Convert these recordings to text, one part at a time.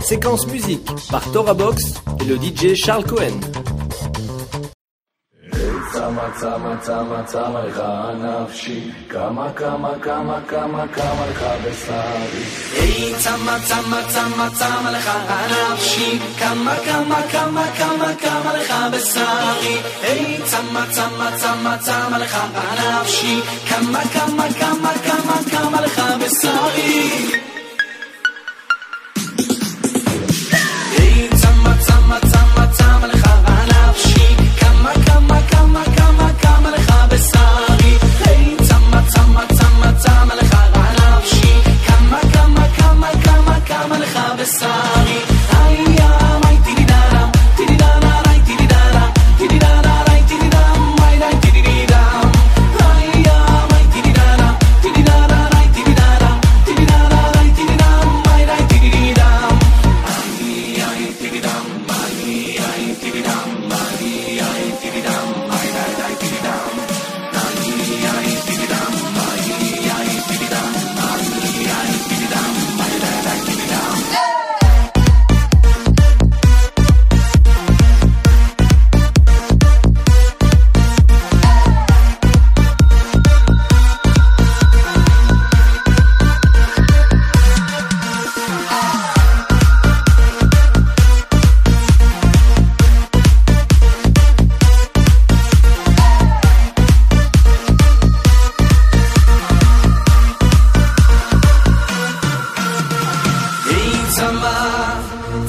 Séquence musique par Tora Box et le DJ Charles Cohen. צמה צמה צמה צמה לך נפשי כמה כמה כמה כמה כמה לך בשרי היי צמה צמה צמה צמה לך נפשי כמה כמה כמה כמה כמה לך בשרי היי צמה צמה צמה צמה לך נפשי כמה כמה כמה כמה כמה לך בשרי צמה לך נפשי כמה כמה כמה כמה כמה לך בשרי. היי צמה צמה צמה צמה לך נפשי כמה כמה כמה כמה כמה לך בשרי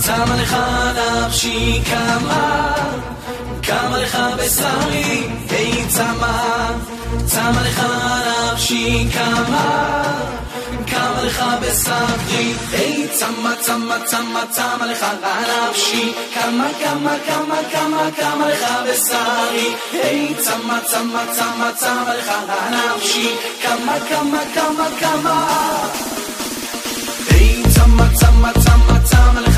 צמא לך נפשי כמה, כמה לך בשרי, היי צמא, צמא לך נפשי כמה, כמה לך בשרי, היי צמא, צמא, צמא, צמא לך נפשי, כמה, כמה, כמה, כמה, כמה לך בשרי, היי צמא, צמא, צמא, צמא לך נפשי, כמה, כמה, כמה, כמה. היי צמא צמא צמא צמא לך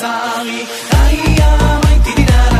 Sorry, I am, I did it.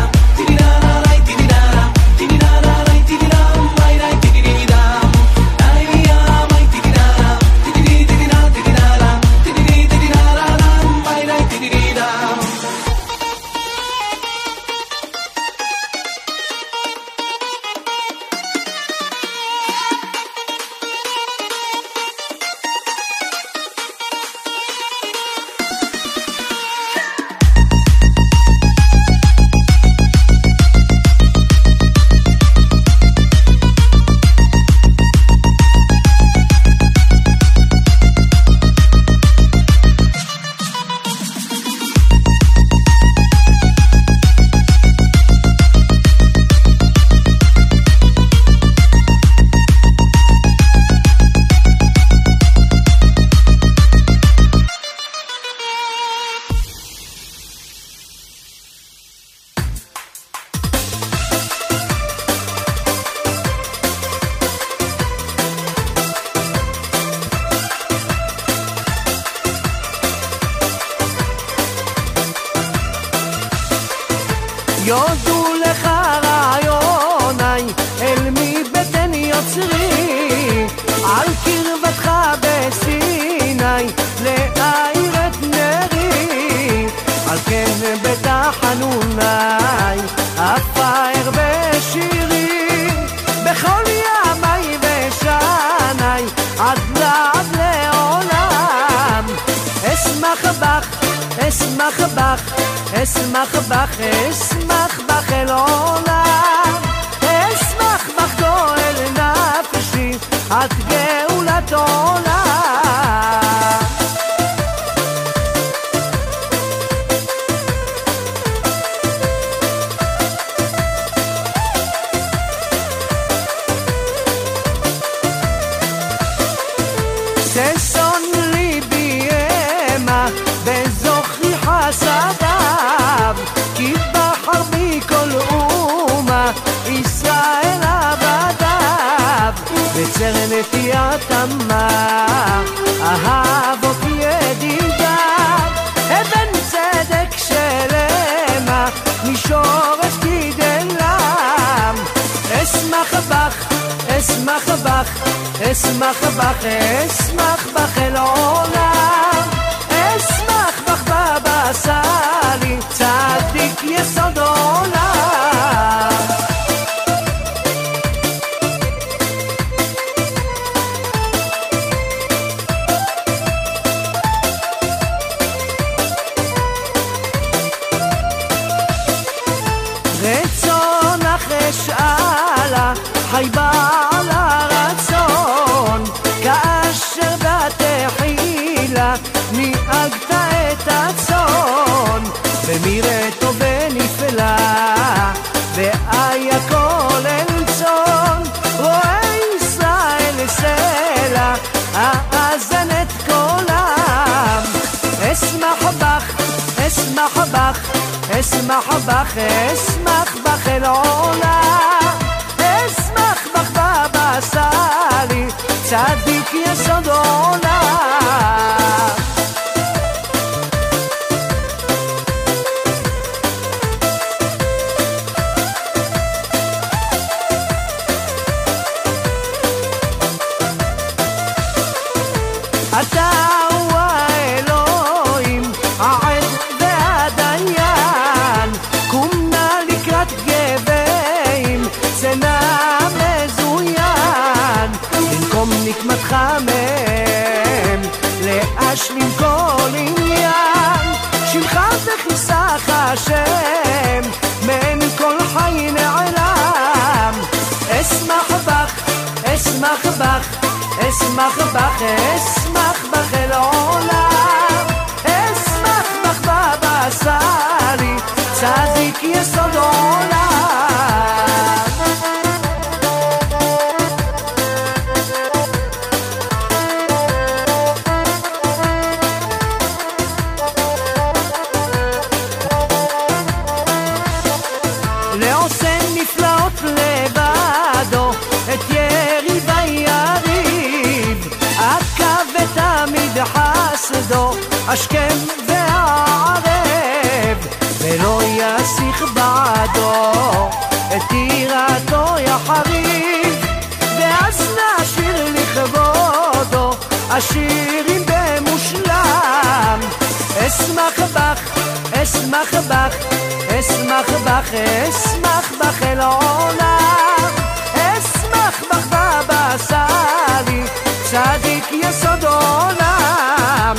בך, אשמח בך אל עולם, אשמח בך בבשרי, צדיק יסוד עולם,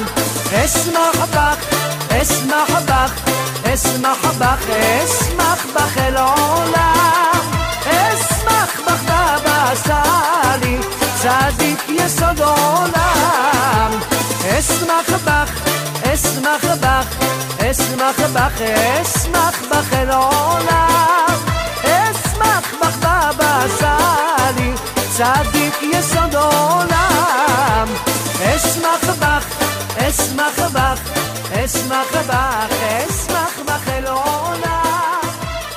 אשמח בך, אשמח בך, אשמח בך, אשמח בך אל עולם, אשמח בך בבשרי, צדיק יסוד עולם, אשמח בך, אשמח בך, אשמח בך, אשמח בך אל עולם, אשמח בך בבשרי, צדיק יסוד עולם, אשמח בך, אשמח בך, אשמח בך, אשמח בך אל עולם,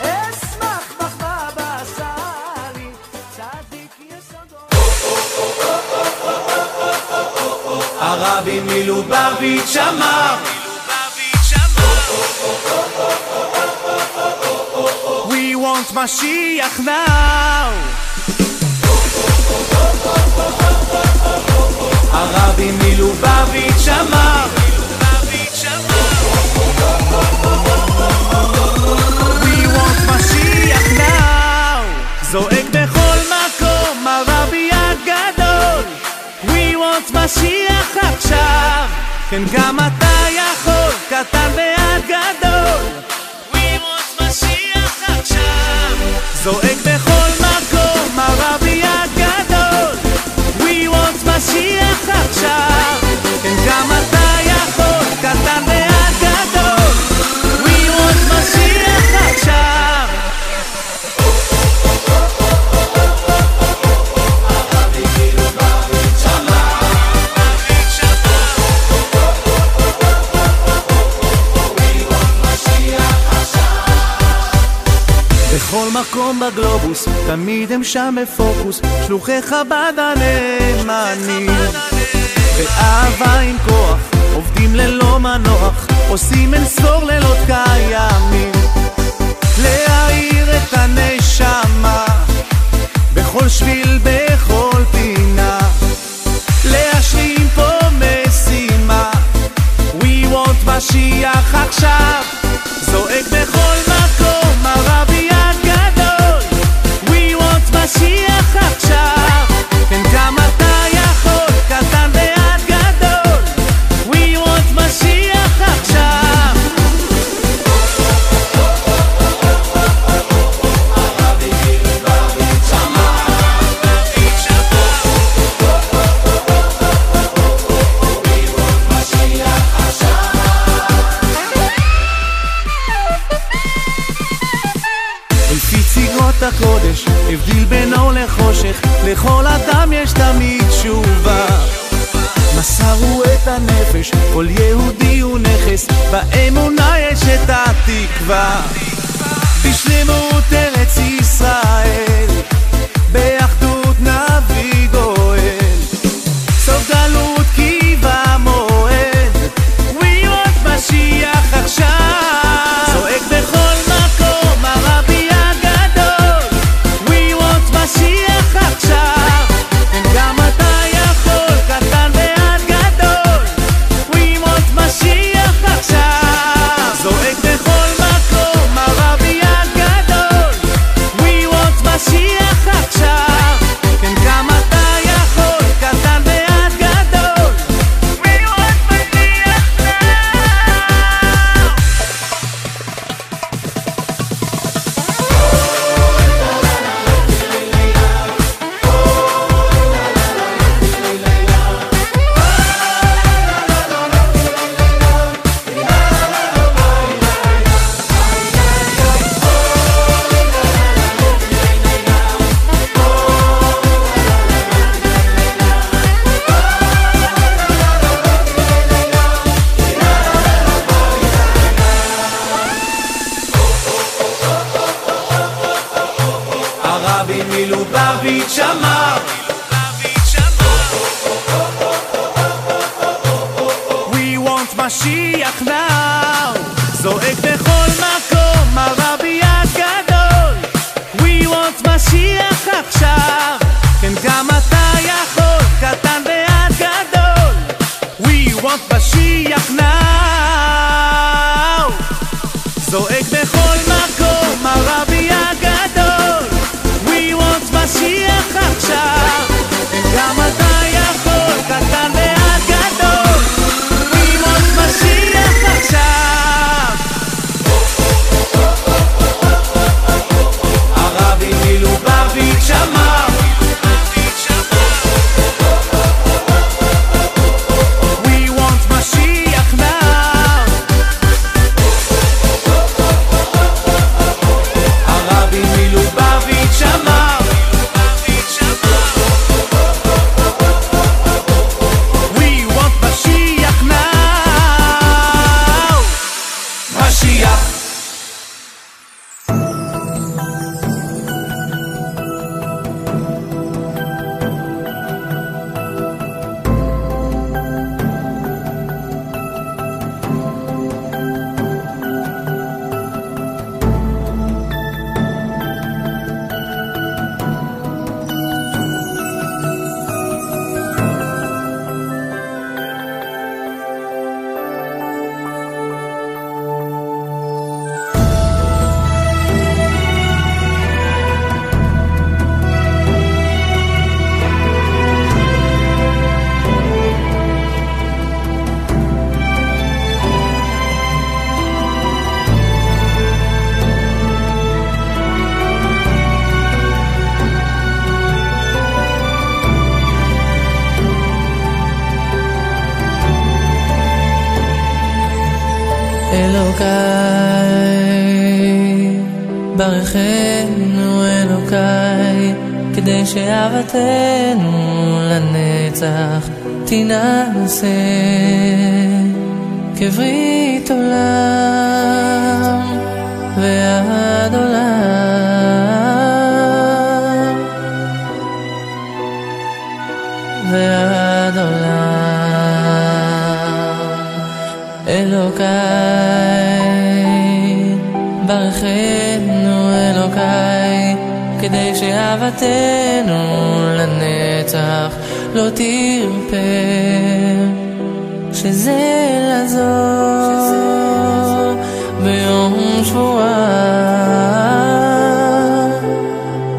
אשמח בך בבשרי, צדיק יסוד עולם. הרבי מלובביץ' אמר We want Mashiach now. הרבי מלובביץ' אמר We want Mashiach now. זועק בכל מקום הרבי הגדול. We want Mashiach עכשיו. כן, גם אתה יכול, קטן ועד גדול. זועק בכל מקום הרבי הגדול. We want Mashiach עכשיו. כן, גם אתה יכול, קטן ועד מקום בגלובוס, תמיד הם שם בפוקוס, שלוחי חב"ד הנאמנים. באהבה עם כוח, עובדים ללא מנוח, עושים אין ספור לילות קיימים. להאיר את הנשמה, בכל שביל, בכל פינה. להשלים פה משימה, We want משיח עכשיו, זועק בכל... We want machine שאהבתנו לנצח תינשא כברית עולם. וה... אהבתנו לנצח לא תרפה, שזה לעזור ביום שבועה.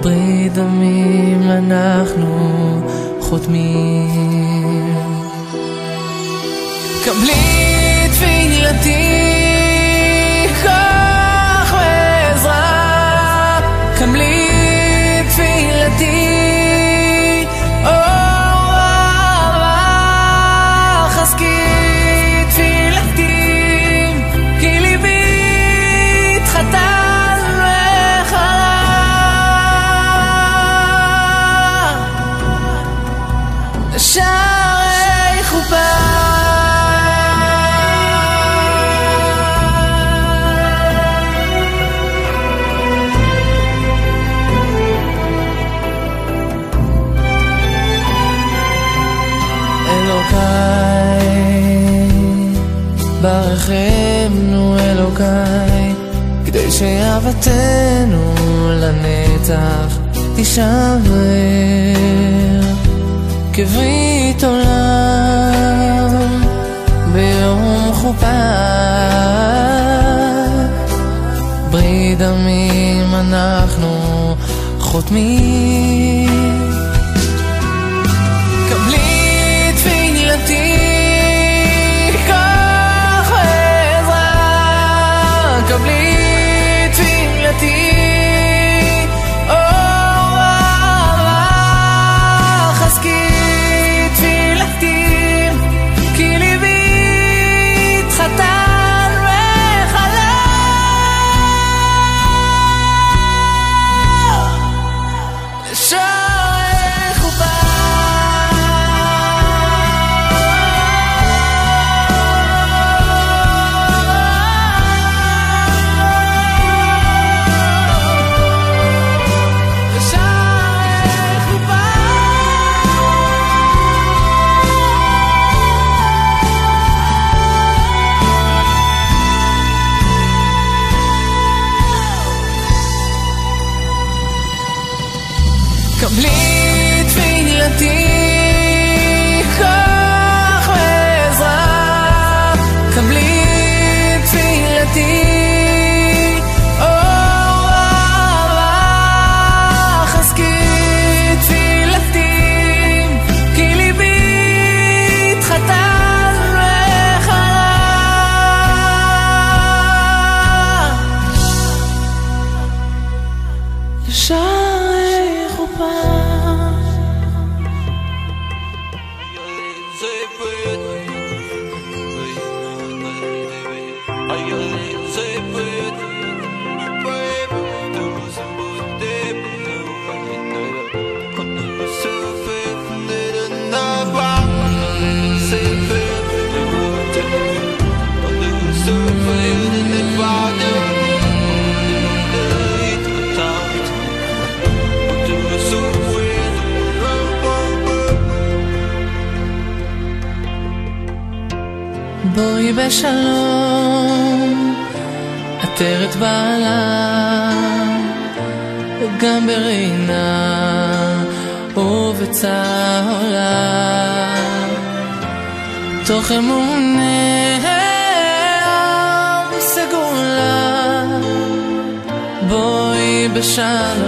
ברית דמים אנחנו חותמים קבלי תפילתי ברינה ובצהלה, תוך אמוני עם סגולה, בואי בשלום,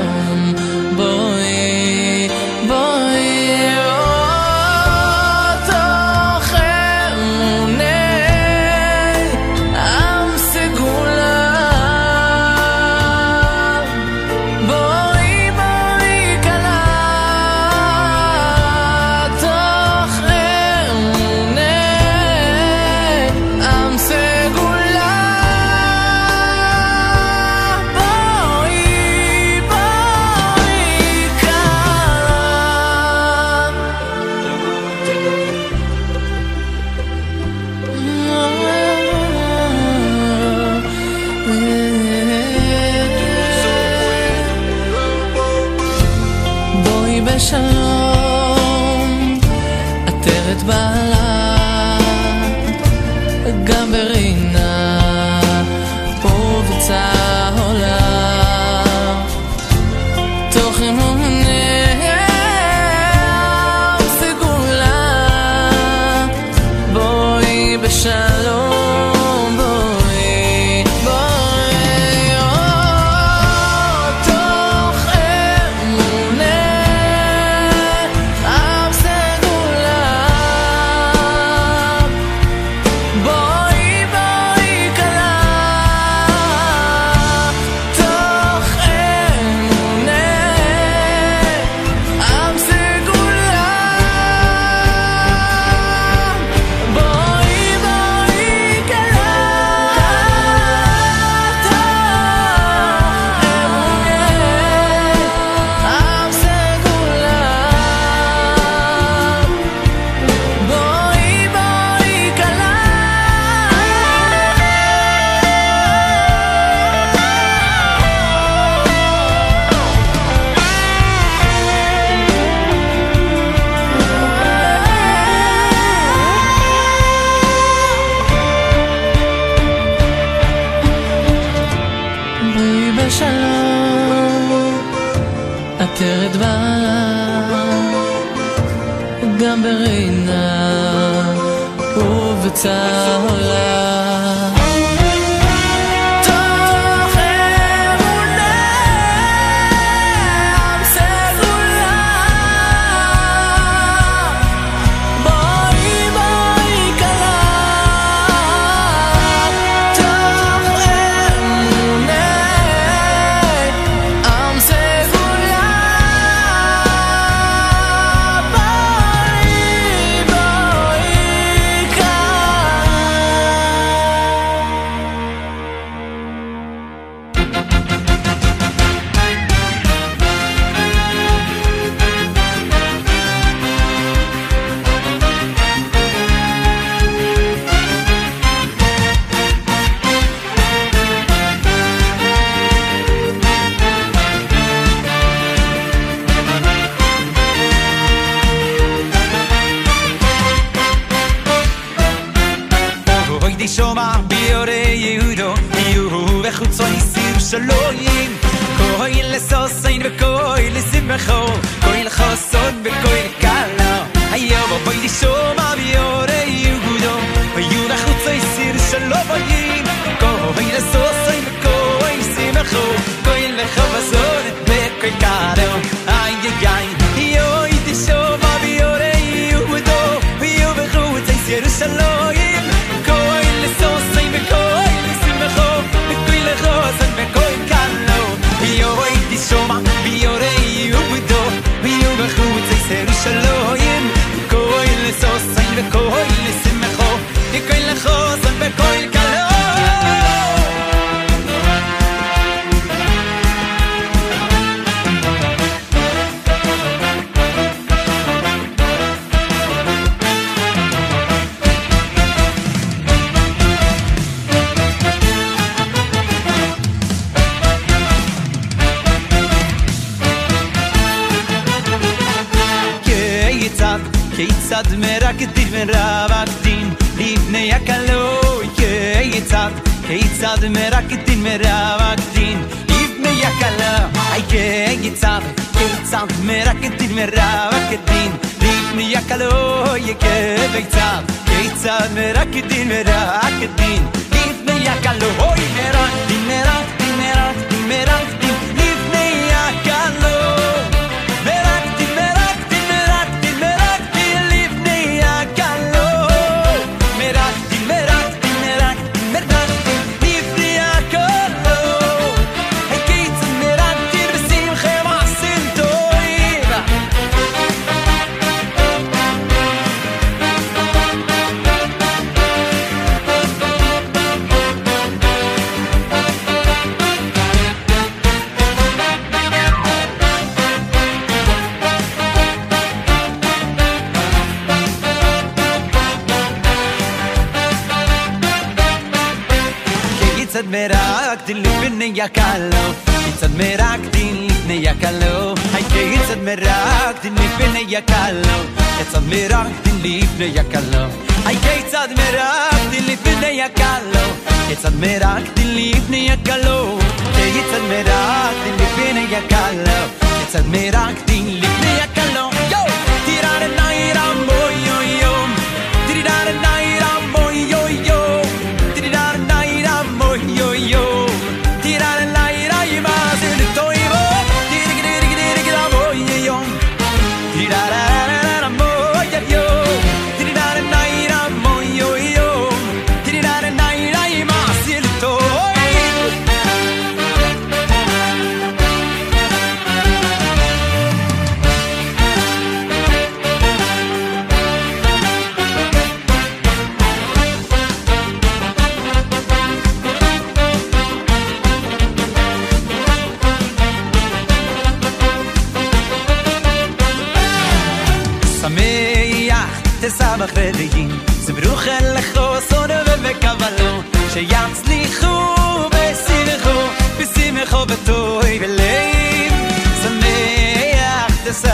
יקר לו, כיצד מרקדין לפני יקר לו, היי כיצד מרקדין לפני יקר לו, כיצד מרקדין לפני יקר לו, היי כיצד מרקדין לפני יקר לו, כיצד מרקדין לפני יקר לו, כיצד מרקדין לפני יקר לו, כיצד מרקדין לפני יקר לו, יואו! תירא לנאי רמבו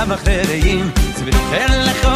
למחריים, זה בדיוק לך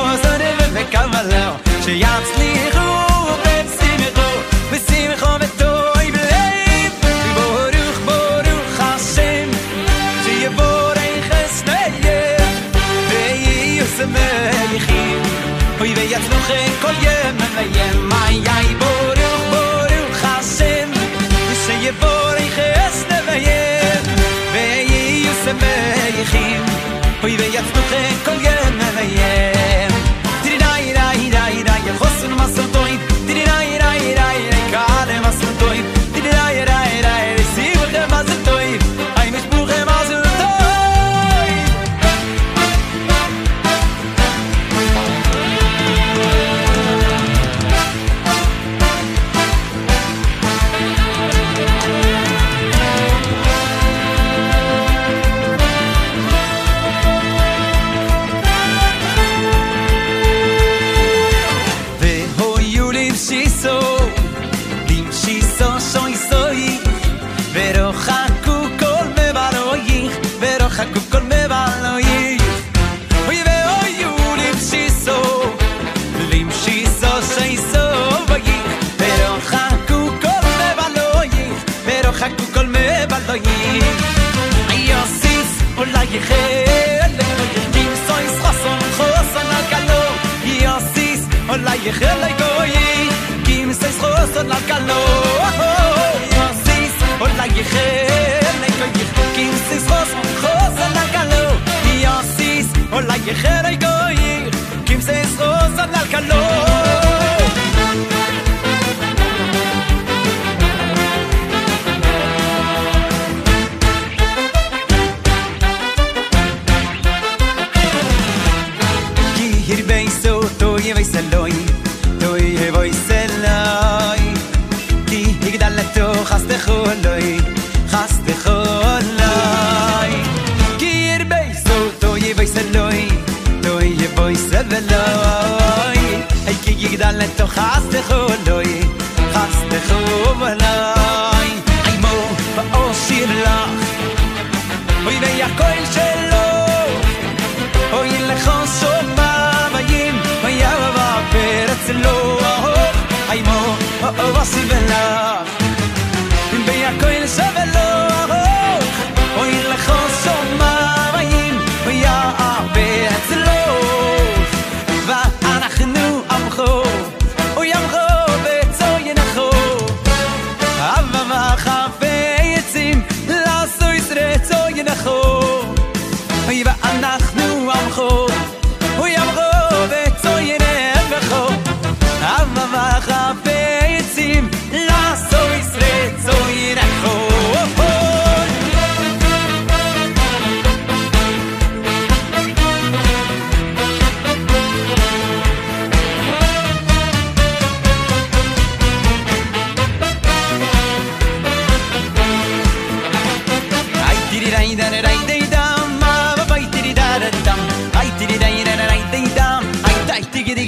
calor.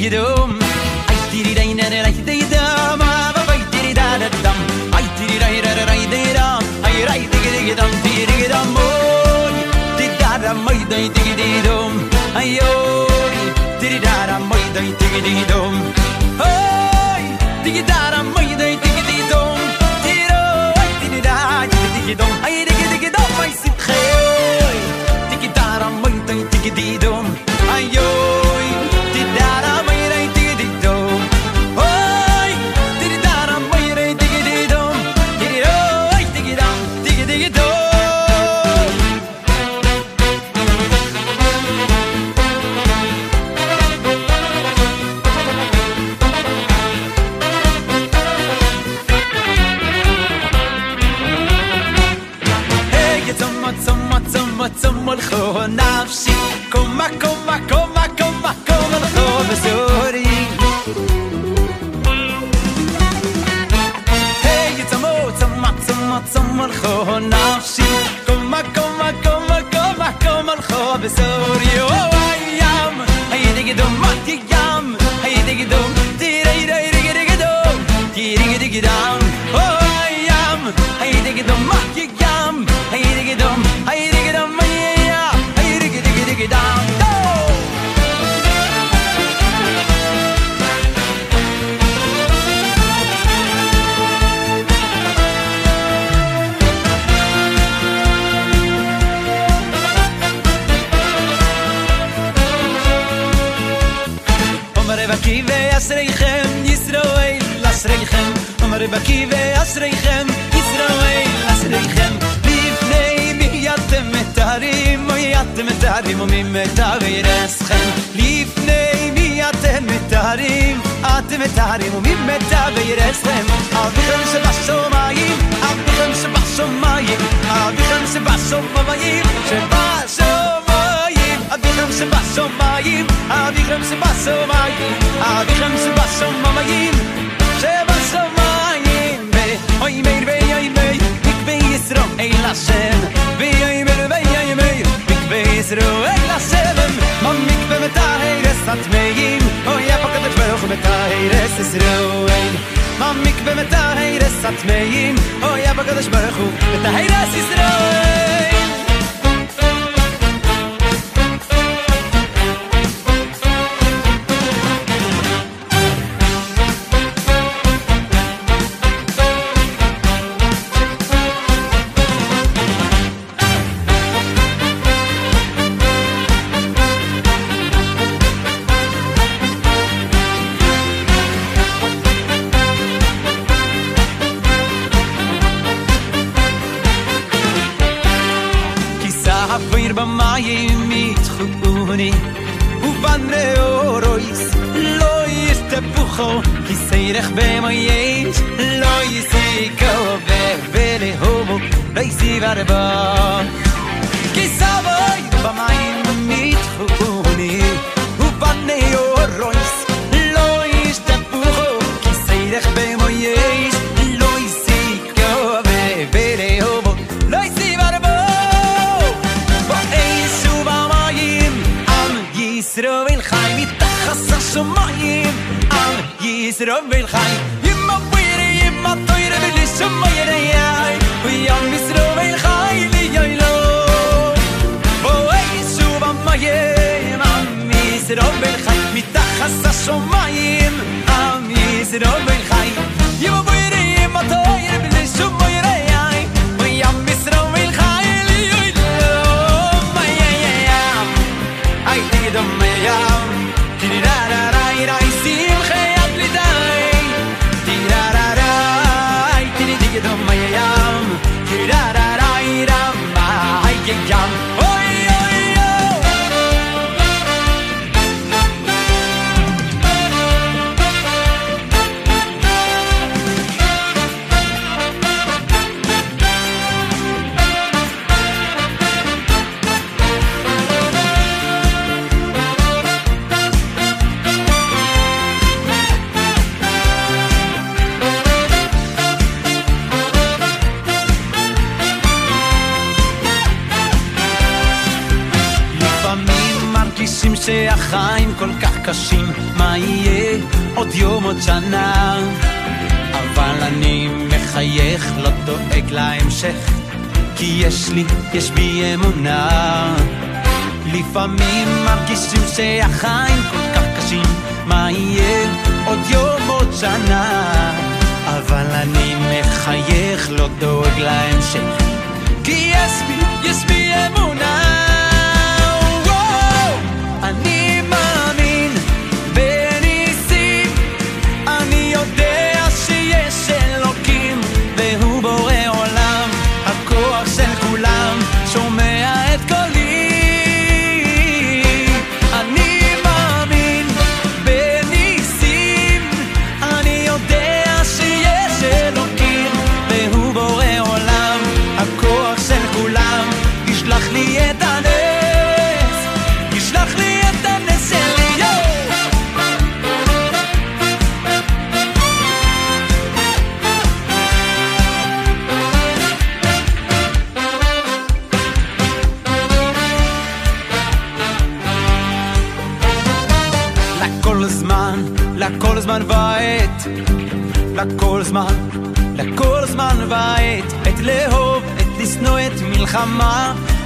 dum, ay diri dai na dai dai dum, ba ba diri da da dum, ay diri dai ra ra, dai dai dum, ay dai digi digi dum, diri dum, oy, di da da mai dai digi digi dum, ay oy, diri da da mai dai digi digi dum, oy, digi da da mai dai digi digi dum, diro, diri da digi digi dum, ay אמרי בקי ואסריכם ישראל אסריכם אמרי בקי ואסריכם ישראל אסריכם לפני מי אתם מתארים מי אתם מתארים ומי מתאר אסכם לפני מי אתם מתארים אתם מתארים ומי מתאר אסכם אביכם שבשומיים אביכם שבשומיים אביכם שבשומיים שבשומיים אביכם se מים, אביכם Adichem מים, אביכם mayim מים, se מים. mayim מייר baso mayim Ve oi meir ve oi meir Ik ve yisro ey la shem Ve oi meir ve oi meir Ik ve yisro ey la shem Mam ik ve meim Oi epa kadech beroch meta heires Es meim לא שהחיים כל כך קשים, מה יהיה עוד יום עוד שנה? אבל אני מחייך, לא דואג להמשך, כי יש בי, יש בי אמונה.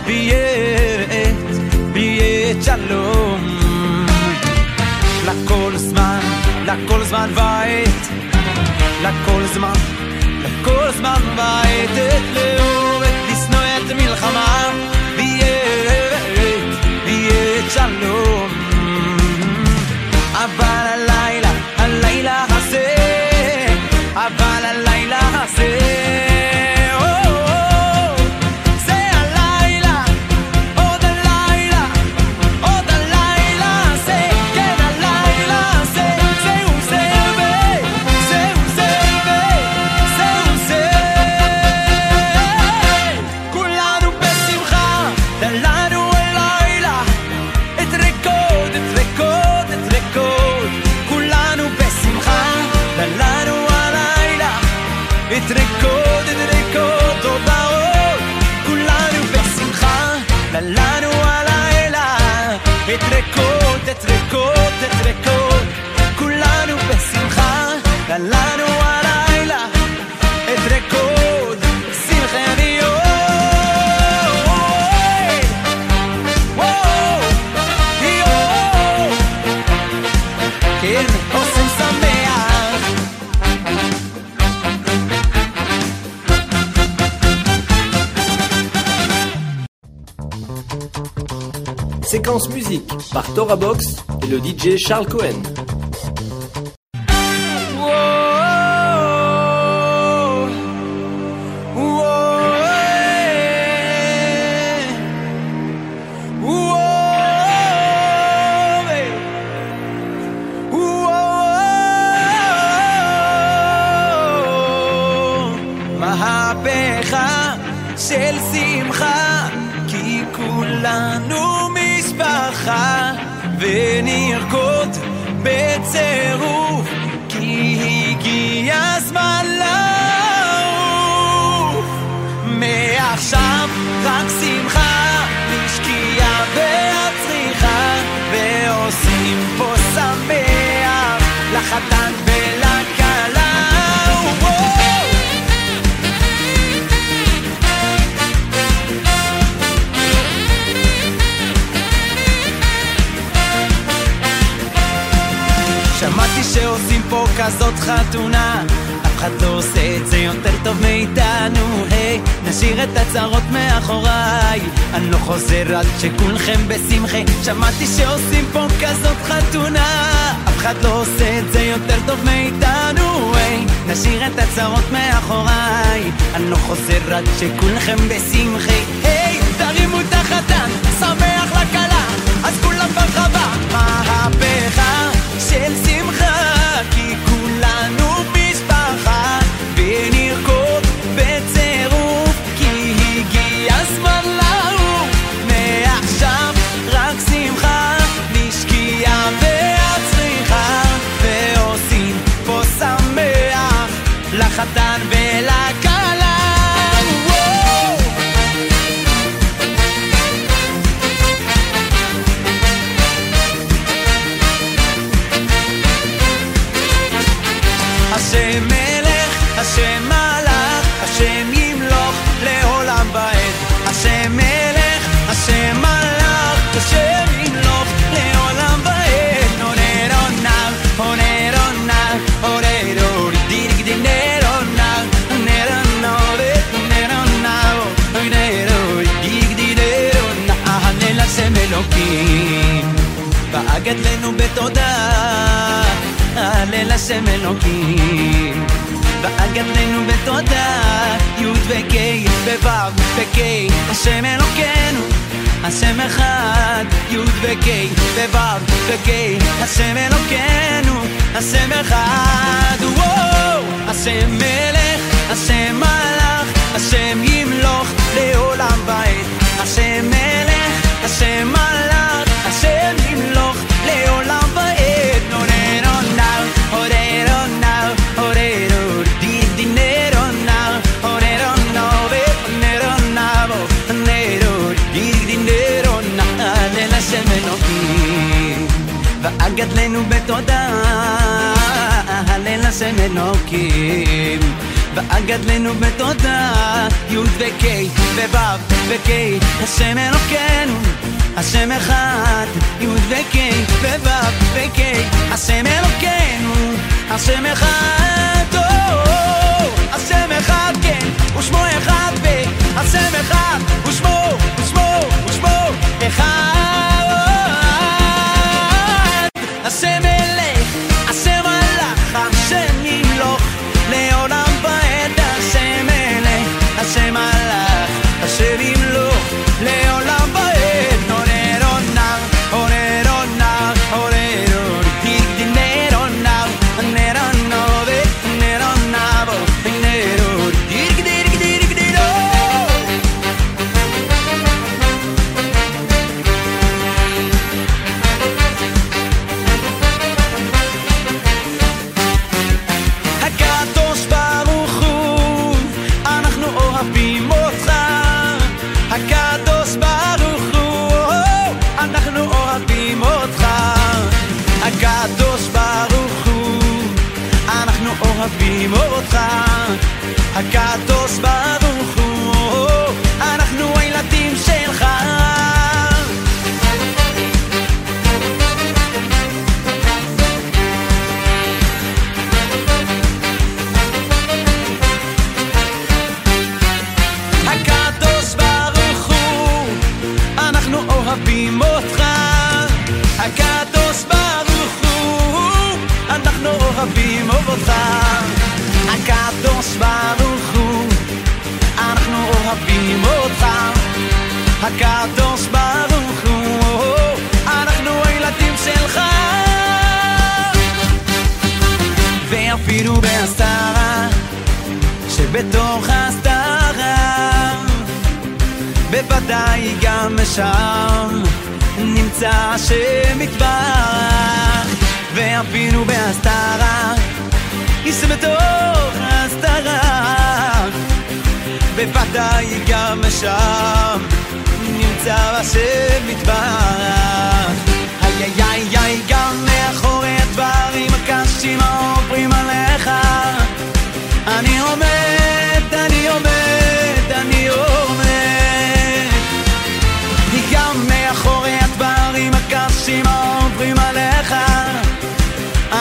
ויהיה עת, ויהיה עת שלום. לכל זמן, לכל זמן ועת, לכל זמן, לכל זמן ועת, את Box et le DJ Charles Cohen. חתונה. אף אחד לא עושה את זה יותר טוב מאיתנו. היי, נשאיר את הצרות מאחוריי. אני לא חוזר עד שכולכם בשמחה. שמעתי שעושים פה כזאת חתונה. אף אחד לא עושה את זה יותר טוב מאיתנו. היי, נשאיר את הצרות מאחוריי. אני לא חוזר עד שכולכם בשמחה. היי, תרימו את החתן, שמח לכלה. אז כולם ברחבה. מהפכה של בעגת לנו בתודה, הלל השם אלוקים. בעגתנו בתודה, י' וק' וו' וק', השם אלוקינו, השם אחד, י' וק' וו' וק', השם אלוקינו, השם אחד, וואו! השם מלך, השם מלך, השם ימלוך לעולם ועד. השם מלך, השם מלך, השם ימלוך ואגדלנו בתודה, הלל השם אלוקים. ואגדלנו בתודה, י' וק' וו' וק', השם אלוקינו, השם אחד, י' וק' וו' וק', השם אלוקינו, השם אחד, או, השם אחד כן, ושמו אחד ו... השם אחד, ושמו, אחד. השם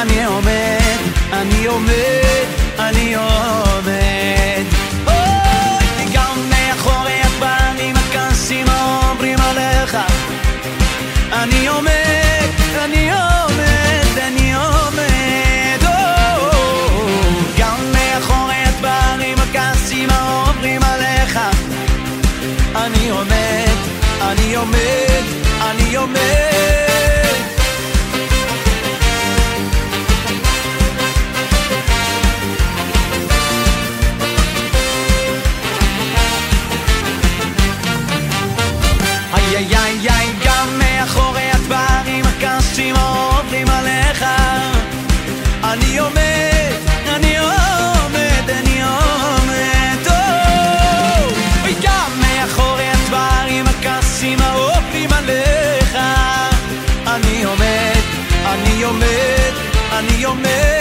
אני עומד, אני עומד, אני עומד. אוי, גם מאחורי הדברים הקשים העוברים עליך. אני עומד, אני עומד, אני עומד. גם מאחורי הדברים הקשים העוברים עליך. אני עומד, אני עומד, אני עומד. עומד.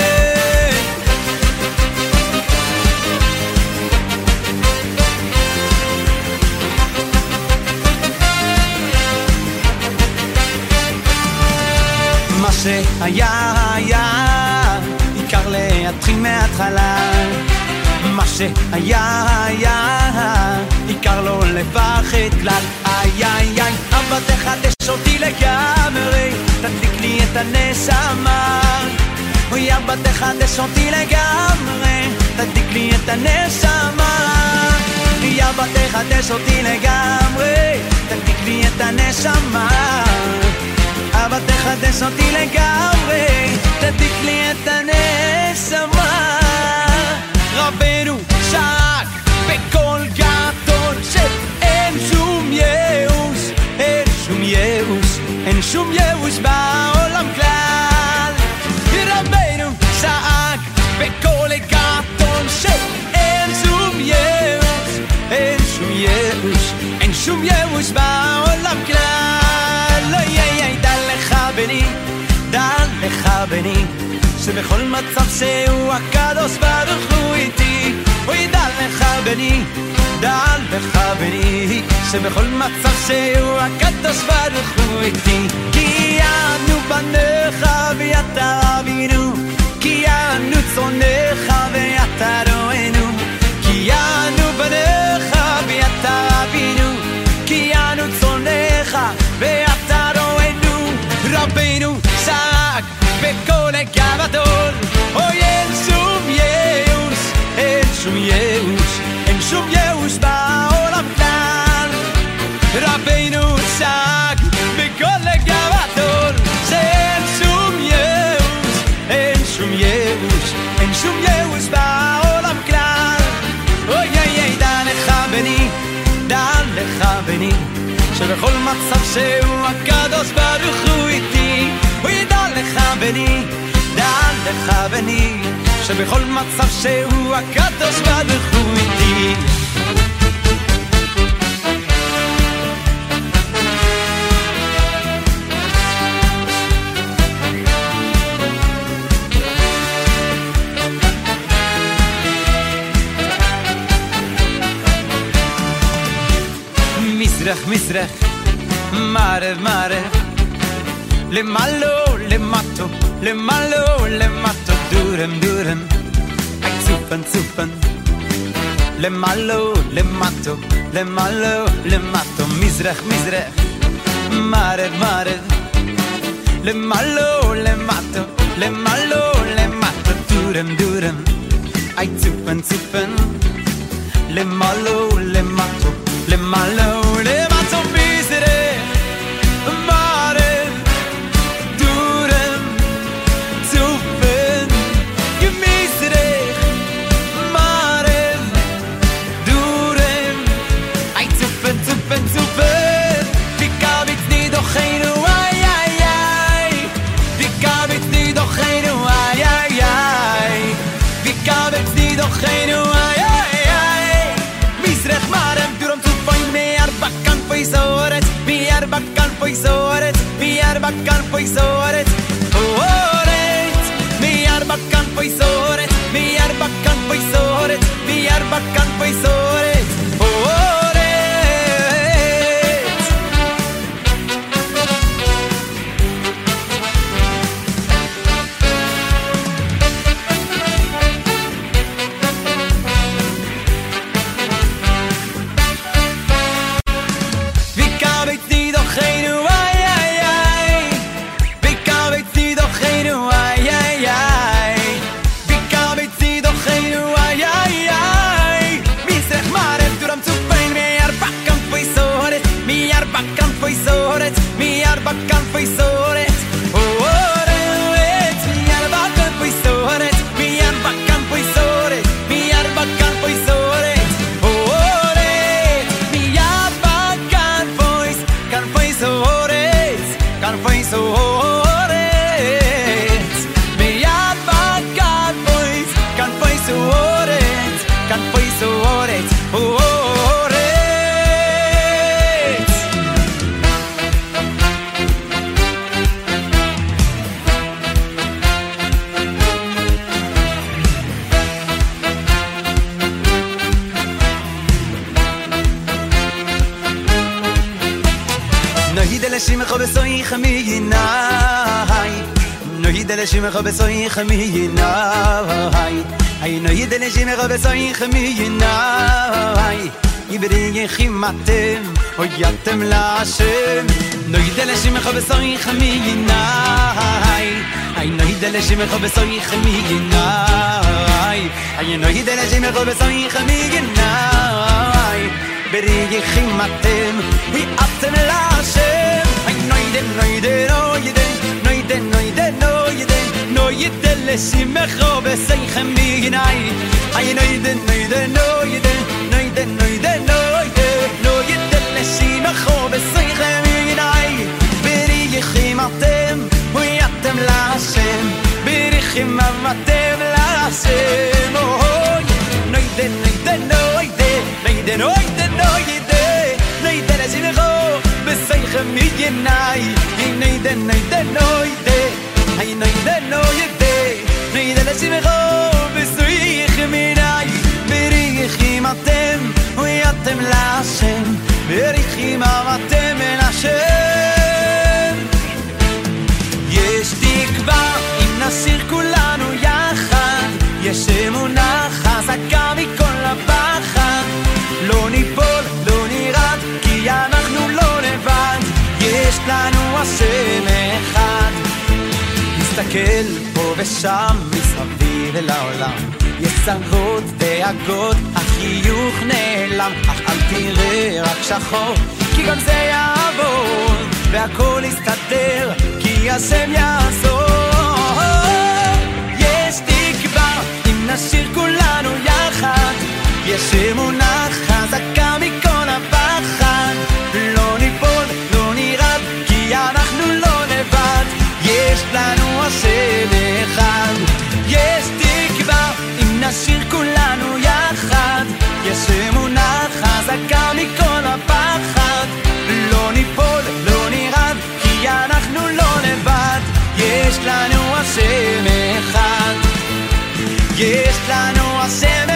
מה שהיה היה, עיקר להתחיל מההתחלה. מה שהיה היה, עיקר לא לפחד כלל. איי איי איי, אבא תחדש אותי לגמרי, תדליק לי את הנשמה. אוי אבא תחדש אותי לגמרי, תדליק לי את הנשמה. אוי אבא תחדש אותי לגמרי, תדליק לי את הנשמה. אבא תחדש אותי לגמרי, תדליק לי את הנשמה. רבנו לך בני, שבכל מצב שהוא הקדוש ברוך הוא איתי. אוי, דע לך בני, דע לך בני, שבכל מצב שהוא הקדוש ברוך הוא איתי. כי אנו בניך ואתה אבינו, כי אנו צונך ואתה רואינו. כי אנו בניך ואתה אבינו, כי אנו צונך ואתה רואינו. צעק בקול גדול, אוי אין שום ייאוש, אין שום ייאוש, אין שום ייאוש בעולם כלל. רבנו צעק בקול גדול, שאין שום ייאוש, אין שום ייאוש, אין שום ייאוש בעולם כלל. אוי אוי אוי, דע לך בני, דע לך בני, שבכל מצב שהוא הקדוש ברוך הוא איתי. אוי דע לך בני, דע לך בני, שבכל מצב שהוא הקדוש ברוך הוא איתי. מזרח מזרח, מערב מערב, למעלו למטו le malo le matto durem durem ek zupen zupen le malo le matto le malo le matto misrech misrech. Mare mare. Le malo le matto le malo durem durem ek zupen zupen So. הויתם לאשם נויד אלה שמחו בסריך מיני אי נויד אלה שמחו בסריך מיני אי נויד אלה שמחו בסריך מיני בריגי חימתם הויתם לאשם אי נויד אלה נויד אלה נויד אלה נויד אלה נויד אלה נויד אלה נויד אנשים אחו בשיחם יגנאי בריחים אתם ויאתם להשם. בריחים אתם להשם. אוי נוידה נוידה נוידה נוידה נוידה נוידה. נוידה לשים אחו בשיחם יגנאי נוידה נוידה נוידה. נוידה נוידה. נוידה לשים אחו Berige khimatem la shem יש תקווה אם נסיר כולנו יחד. יש אמונה חזקה מכל הפחד. לא ניפול, לא נרד, כי אנחנו לא לבד. יש לנו השם אחד. נסתכל פה ושם מסביב אל העולם. יש צרות, דאגות, החיוך נעלם. אך אל תראה רק שחור כי גם זה יעבור והכל יסתדר כי השם יעזור. יש תקווה אם נשאיר כולנו יחד. יש אמונה חזקה מכל הפחד. לא ניפול, לא נרד כי אנחנו לא לבד. יש לנו השם אחד יש תקווה אם נשאיר כולנו יחד. יש אמונה חזקה מכל הפחד. לא ניפול, לא נרד כי אנחנו לא לבד. יש לנו השם אחד. יש לנו השם